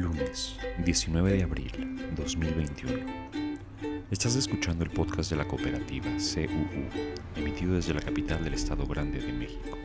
Lunes, 19 de abril 2021. Estás escuchando el podcast de la cooperativa CUU, emitido desde la capital del Estado Grande de México.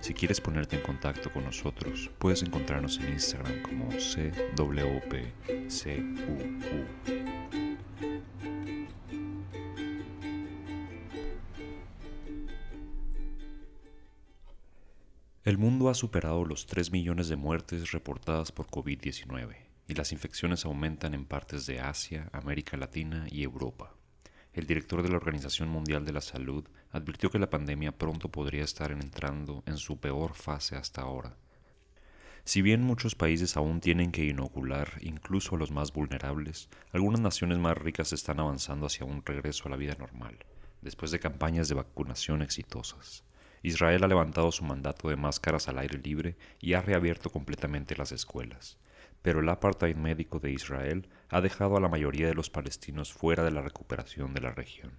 Si quieres ponerte en contacto con nosotros, puedes encontrarnos en Instagram como CWPCUU. Mundo ha superado los 3 millones de muertes reportadas por COVID-19 y las infecciones aumentan en partes de Asia, América Latina y Europa. El director de la Organización Mundial de la Salud advirtió que la pandemia pronto podría estar entrando en su peor fase hasta ahora. Si bien muchos países aún tienen que inocular incluso a los más vulnerables, algunas naciones más ricas están avanzando hacia un regreso a la vida normal, después de campañas de vacunación exitosas. Israel ha levantado su mandato de máscaras al aire libre y ha reabierto completamente las escuelas. Pero el apartheid médico de Israel ha dejado a la mayoría de los palestinos fuera de la recuperación de la región.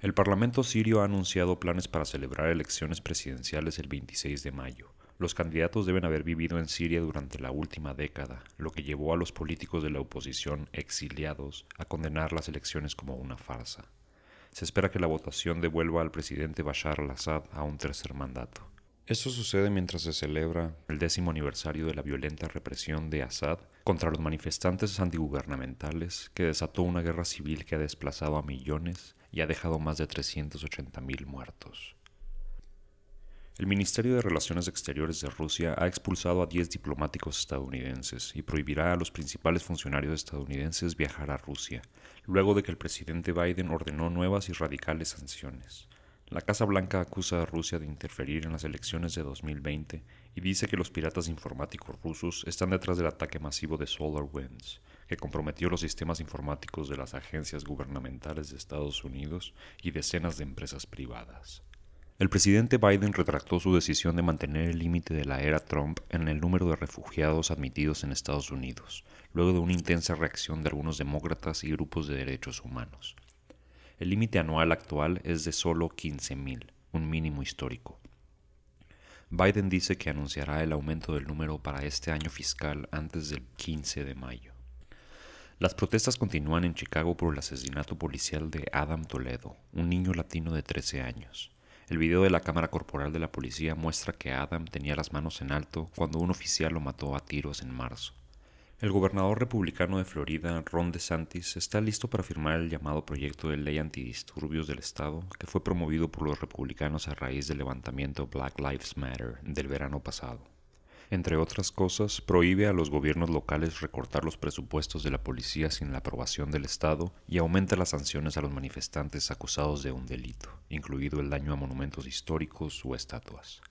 El Parlamento sirio ha anunciado planes para celebrar elecciones presidenciales el 26 de mayo. Los candidatos deben haber vivido en Siria durante la última década, lo que llevó a los políticos de la oposición exiliados a condenar las elecciones como una farsa. Se espera que la votación devuelva al presidente Bashar al-Assad a un tercer mandato. Esto sucede mientras se celebra el décimo aniversario de la violenta represión de Assad contra los manifestantes antigubernamentales que desató una guerra civil que ha desplazado a millones y ha dejado más de 380.000 muertos. El Ministerio de Relaciones Exteriores de Rusia ha expulsado a 10 diplomáticos estadounidenses y prohibirá a los principales funcionarios estadounidenses viajar a Rusia, luego de que el presidente Biden ordenó nuevas y radicales sanciones. La Casa Blanca acusa a Rusia de interferir en las elecciones de 2020 y dice que los piratas informáticos rusos están detrás del ataque masivo de SolarWinds, que comprometió los sistemas informáticos de las agencias gubernamentales de Estados Unidos y decenas de empresas privadas. El presidente Biden retractó su decisión de mantener el límite de la era Trump en el número de refugiados admitidos en Estados Unidos, luego de una intensa reacción de algunos demócratas y grupos de derechos humanos. El límite anual actual es de solo 15.000, un mínimo histórico. Biden dice que anunciará el aumento del número para este año fiscal antes del 15 de mayo. Las protestas continúan en Chicago por el asesinato policial de Adam Toledo, un niño latino de 13 años. El video de la cámara corporal de la policía muestra que Adam tenía las manos en alto cuando un oficial lo mató a tiros en marzo. El gobernador republicano de Florida, Ron DeSantis, está listo para firmar el llamado proyecto de ley antidisturbios del Estado que fue promovido por los republicanos a raíz del levantamiento Black Lives Matter del verano pasado entre otras cosas, prohíbe a los gobiernos locales recortar los presupuestos de la policía sin la aprobación del Estado y aumenta las sanciones a los manifestantes acusados de un delito, incluido el daño a monumentos históricos o estatuas.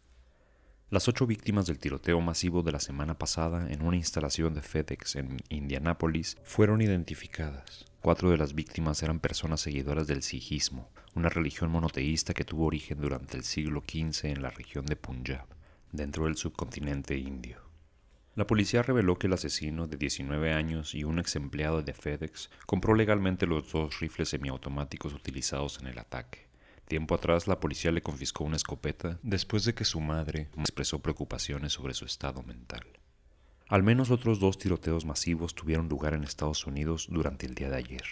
Las ocho víctimas del tiroteo masivo de la semana pasada en una instalación de FedEx en Indianápolis fueron identificadas. Cuatro de las víctimas eran personas seguidoras del sijismo, una religión monoteísta que tuvo origen durante el siglo XV en la región de Punjab dentro del subcontinente indio. La policía reveló que el asesino de 19 años y un ex empleado de FedEx compró legalmente los dos rifles semiautomáticos utilizados en el ataque. Tiempo atrás la policía le confiscó una escopeta después de que su madre expresó preocupaciones sobre su estado mental. Al menos otros dos tiroteos masivos tuvieron lugar en Estados Unidos durante el día de ayer.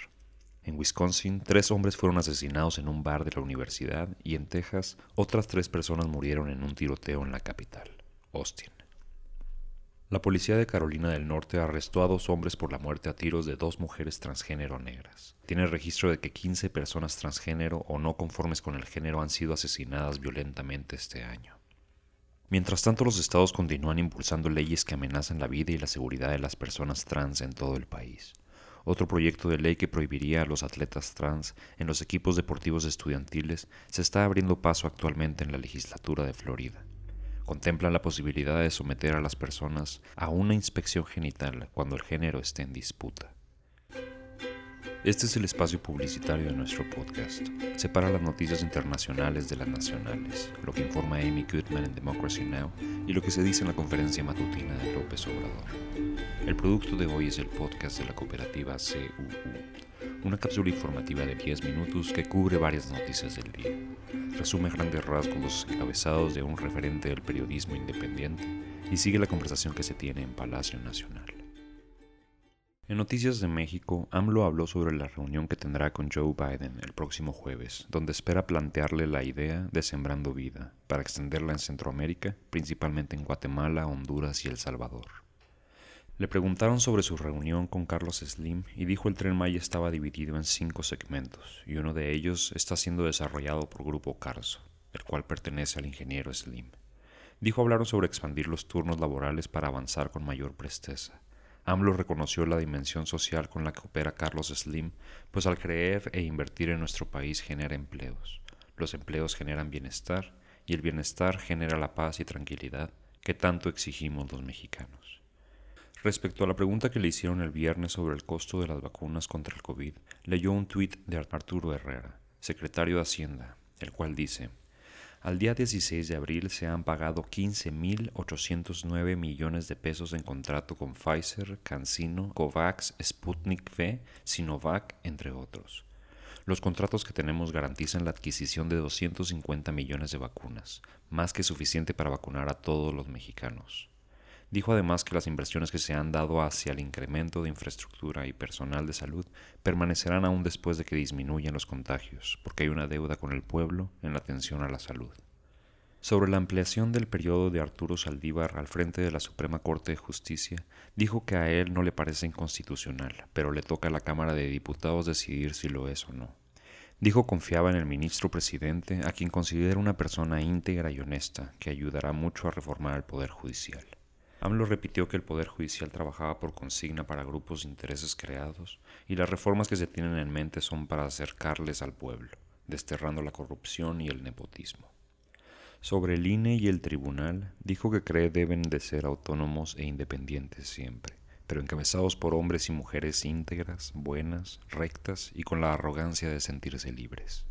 En Wisconsin, tres hombres fueron asesinados en un bar de la universidad y en Texas, otras tres personas murieron en un tiroteo en la capital, Austin. La policía de Carolina del Norte arrestó a dos hombres por la muerte a tiros de dos mujeres transgénero negras. Tiene registro de que 15 personas transgénero o no conformes con el género han sido asesinadas violentamente este año. Mientras tanto, los estados continúan impulsando leyes que amenazan la vida y la seguridad de las personas trans en todo el país otro proyecto de ley que prohibiría a los atletas trans en los equipos deportivos estudiantiles se está abriendo paso actualmente en la legislatura de Florida. Contemplan la posibilidad de someter a las personas a una inspección genital cuando el género esté en disputa. Este es el espacio publicitario de nuestro podcast. Separa las noticias internacionales de las nacionales, lo que informa Amy Goodman en Democracy Now! y lo que se dice en la conferencia matutina de López Obrador. El producto de hoy es el podcast de la cooperativa CUU, una cápsula informativa de 10 minutos que cubre varias noticias del día. Resume grandes rasgos los encabezados de un referente del periodismo independiente y sigue la conversación que se tiene en Palacio Nacional. En Noticias de México, AMLO habló sobre la reunión que tendrá con Joe Biden el próximo jueves, donde espera plantearle la idea de Sembrando Vida, para extenderla en Centroamérica, principalmente en Guatemala, Honduras y El Salvador. Le preguntaron sobre su reunión con Carlos Slim y dijo el tren Maya estaba dividido en cinco segmentos y uno de ellos está siendo desarrollado por Grupo Carso, el cual pertenece al ingeniero Slim. Dijo hablaron sobre expandir los turnos laborales para avanzar con mayor presteza AMLO reconoció la dimensión social con la que opera Carlos Slim, pues al creer e invertir en nuestro país genera empleos. Los empleos generan bienestar y el bienestar genera la paz y tranquilidad que tanto exigimos los mexicanos. Respecto a la pregunta que le hicieron el viernes sobre el costo de las vacunas contra el COVID, leyó un tuit de Arturo Herrera, secretario de Hacienda, el cual dice, al día 16 de abril se han pagado 15.809 millones de pesos en contrato con Pfizer, CanSino, COVAX, Sputnik V, Sinovac, entre otros. Los contratos que tenemos garantizan la adquisición de 250 millones de vacunas, más que suficiente para vacunar a todos los mexicanos. Dijo además que las inversiones que se han dado hacia el incremento de infraestructura y personal de salud permanecerán aún después de que disminuyan los contagios, porque hay una deuda con el pueblo en la atención a la salud. Sobre la ampliación del periodo de Arturo Saldívar al frente de la Suprema Corte de Justicia, dijo que a él no le parece inconstitucional, pero le toca a la Cámara de Diputados decidir si lo es o no. Dijo confiaba en el ministro presidente, a quien considera una persona íntegra y honesta, que ayudará mucho a reformar el Poder Judicial. AMLO repitió que el Poder Judicial trabajaba por consigna para grupos de intereses creados y las reformas que se tienen en mente son para acercarles al pueblo, desterrando la corrupción y el nepotismo. Sobre el INE y el tribunal, dijo que cree deben de ser autónomos e independientes siempre, pero encabezados por hombres y mujeres íntegras, buenas, rectas y con la arrogancia de sentirse libres.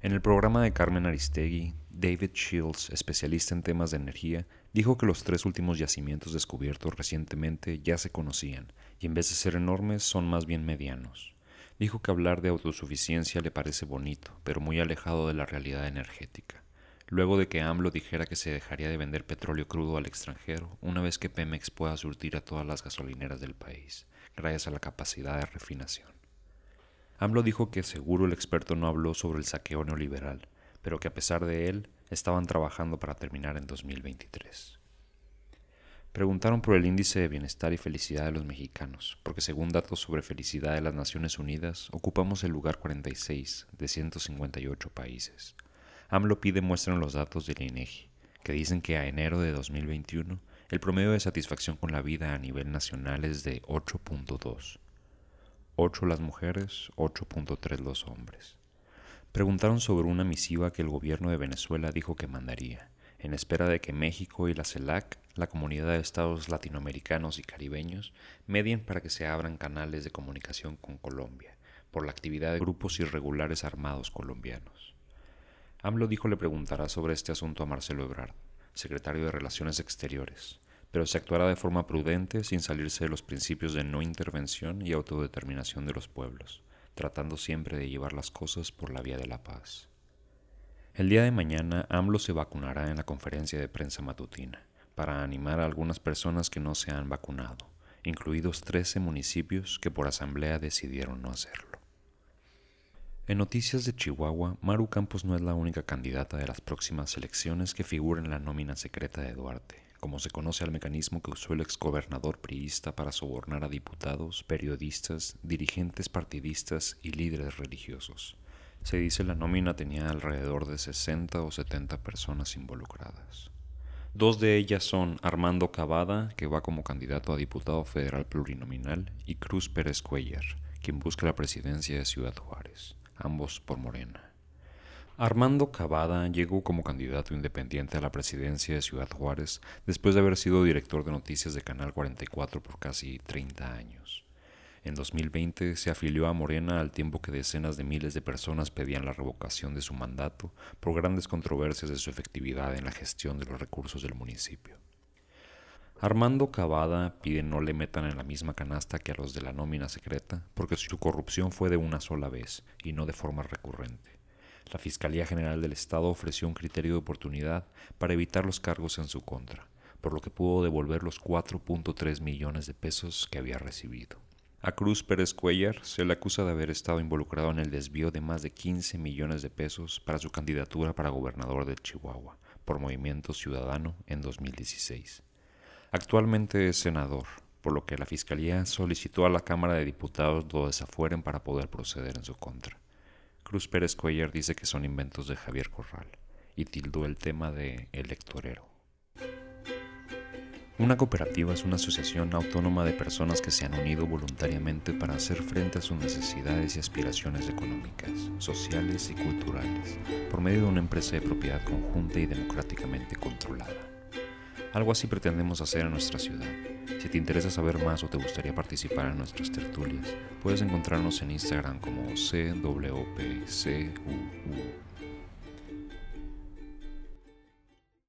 En el programa de Carmen Aristegui, David Shields, especialista en temas de energía, dijo que los tres últimos yacimientos descubiertos recientemente ya se conocían y en vez de ser enormes son más bien medianos. Dijo que hablar de autosuficiencia le parece bonito, pero muy alejado de la realidad energética. Luego de que AMLO dijera que se dejaría de vender petróleo crudo al extranjero una vez que Pemex pueda surtir a todas las gasolineras del país, gracias a la capacidad de refinación. AMLO dijo que seguro el experto no habló sobre el saqueo neoliberal, pero que a pesar de él estaban trabajando para terminar en 2023. Preguntaron por el índice de bienestar y felicidad de los mexicanos, porque según datos sobre felicidad de las Naciones Unidas, ocupamos el lugar 46 de 158 países. AMLO pide muestran los datos del INEGI, que dicen que a enero de 2021 el promedio de satisfacción con la vida a nivel nacional es de 8.2 8 las mujeres, 8.3 los hombres. Preguntaron sobre una misiva que el gobierno de Venezuela dijo que mandaría, en espera de que México y la CELAC, la comunidad de estados latinoamericanos y caribeños, medien para que se abran canales de comunicación con Colombia, por la actividad de grupos irregulares armados colombianos. AMLO dijo le preguntará sobre este asunto a Marcelo Ebrard, secretario de Relaciones Exteriores, pero se actuará de forma prudente sin salirse de los principios de no intervención y autodeterminación de los pueblos, tratando siempre de llevar las cosas por la vía de la paz. El día de mañana AMLO se vacunará en la conferencia de prensa matutina para animar a algunas personas que no se han vacunado, incluidos 13 municipios que por asamblea decidieron no hacerlo. En noticias de Chihuahua, Maru Campos no es la única candidata de las próximas elecciones que figura en la nómina secreta de Duarte como se conoce al mecanismo que usó el exgobernador priista para sobornar a diputados, periodistas, dirigentes partidistas y líderes religiosos. Se dice la nómina tenía alrededor de 60 o 70 personas involucradas. Dos de ellas son Armando Cavada, que va como candidato a diputado federal plurinominal, y Cruz Pérez Cuellar, quien busca la presidencia de Ciudad Juárez, ambos por Morena. Armando Cavada llegó como candidato independiente a la presidencia de Ciudad Juárez después de haber sido director de noticias de Canal 44 por casi 30 años. En 2020 se afilió a Morena al tiempo que decenas de miles de personas pedían la revocación de su mandato por grandes controversias de su efectividad en la gestión de los recursos del municipio. Armando Cavada pide no le metan en la misma canasta que a los de la nómina secreta porque su corrupción fue de una sola vez y no de forma recurrente la Fiscalía General del Estado ofreció un criterio de oportunidad para evitar los cargos en su contra, por lo que pudo devolver los 4.3 millones de pesos que había recibido. A Cruz Pérez Cuellar se le acusa de haber estado involucrado en el desvío de más de 15 millones de pesos para su candidatura para gobernador de Chihuahua por Movimiento Ciudadano en 2016. Actualmente es senador, por lo que la Fiscalía solicitó a la Cámara de Diputados lo desafueren para poder proceder en su contra. Cruz Pérez Cuellar dice que son inventos de Javier Corral y tildó el tema de electorero. Una cooperativa es una asociación autónoma de personas que se han unido voluntariamente para hacer frente a sus necesidades y aspiraciones económicas, sociales y culturales, por medio de una empresa de propiedad conjunta y democráticamente controlada. Algo así pretendemos hacer en nuestra ciudad. Si te interesa saber más o te gustaría participar en nuestras tertulias, puedes encontrarnos en Instagram como CWPCUU